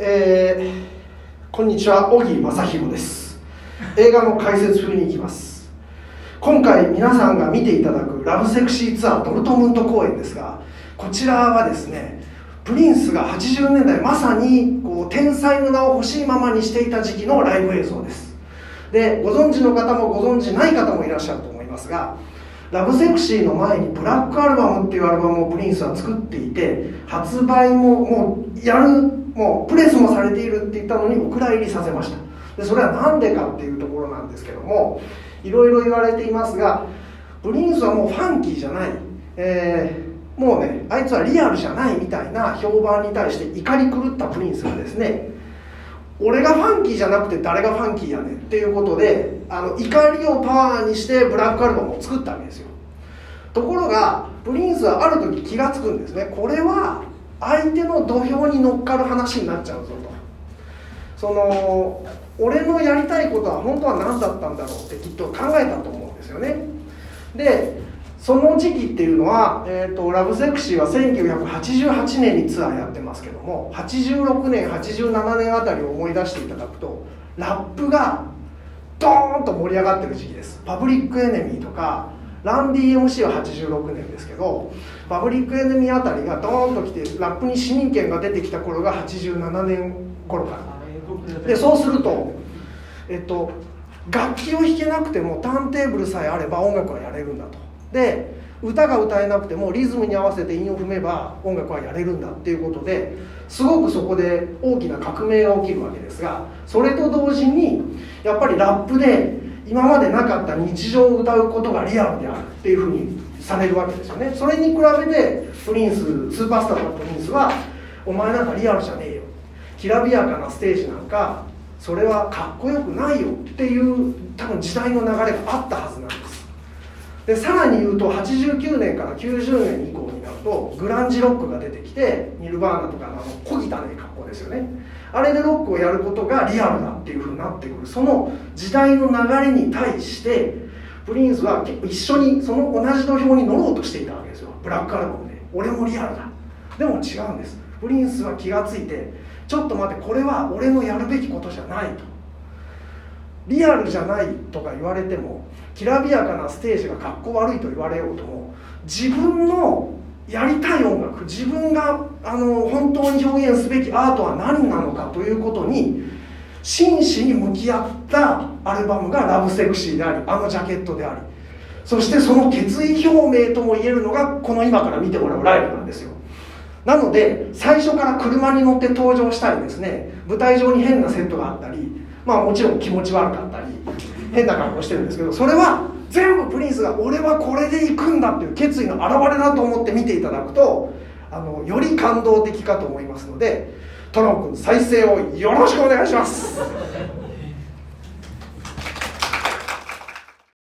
えー、こんにちは小木正弘です。映画の解説風に行きます。今回皆さんが見ていただくラブセクシーツアードルトムント公演ですがこちらはですねプリンスが80年代まさにこう天才の名を欲しいままにしていた時期のライブ映像です。でご存知の方もご存知ない方もいらっしゃると思いますがラブセクシーの前にブラックアルバムっていうアルバムをプリンスは作っていて発売ももうやるもうプレスもされているって言ったのにお蔵入りさせました。でそれは何でかっていうところなんですけどもいろいろ言われていますがプリンスはもうファンキーじゃない、えー、もうねあいつはリアルじゃないみたいな評判に対して怒り狂ったプリンスがですね俺がファンキーじゃなくて誰がファンキーやねんっていうことであの怒りをパワーにしてブラックアルバムを作ったわけですよ。ところがプリンスはある時気が付くんですね。これは相手の土俵に乗っかる話になっちゃうぞと。その俺のやりたいことは本当は何だったんだろうってきっと考えたと思うんですよね。でその時期っていうのは、えーと、ラブセクシーは1988年にツアーやってますけども86年87年あたりを思い出していただくとラップがドーンと盛り上がってる時期です。パブリックエネミーとかランディ MC は86年ですけどパブリックエネミーあたりがドーンときてラップに市民権が出てきた頃が87年頃からでそうするとえっと楽器を弾けなくてもターンテーブルさえあれば音楽はやれるんだとで歌が歌えなくてもリズムに合わせて韻を踏めば音楽はやれるんだっていうことですごくそこで大きな革命が起きるわけですがそれと同時にやっぱりラップで今までなかった日常を歌うことがリアルであるっていうふうにされるわけですよね。それに比べてプリンススーパースターのプリンスはお前なんかリアルじゃねえよ。きらびやかなステージなんかそれはかっこよくないよっていう多分時代の流れがあったはずなんです。でさらに言うと89年から90年以降になるとグランジロックが出てきてニルバーナとかのあの小汚い格好ですよね。あれでロックをやることがリアルだっていうふうになってくる。その時代の流れに対してプリンスは結構一緒にその同じ土俵に乗ろうとしていたわけですよ。ブラックアルバムで。俺もリアルだ。でも違うんです。プリンスは気が付いてちょっと待ってこれは俺のやるべきことじゃないと。リアルじゃないとか言われてもきらびやかなステージがかっこ悪いと言われようとも自分のやりたい音楽自分があの本当に表現すべきアートは何なのかということに真摯に向き合ったアルバムが「ラブセクシー」でありあのジャケットでありそしてその決意表明とも言えるのがこの今から見てもらうライブなんですよ。なので最初から車に乗って登場したりですね舞台上に変なセットがあったりまあもちろん気持ち悪かったり変な格好してるんですけどそれは全部プリンスが俺はこれで行くんだっていう決意の表れだと思って見ていただくとあのより感動的かと思いますのでトロン君再生をよろしくお願いします。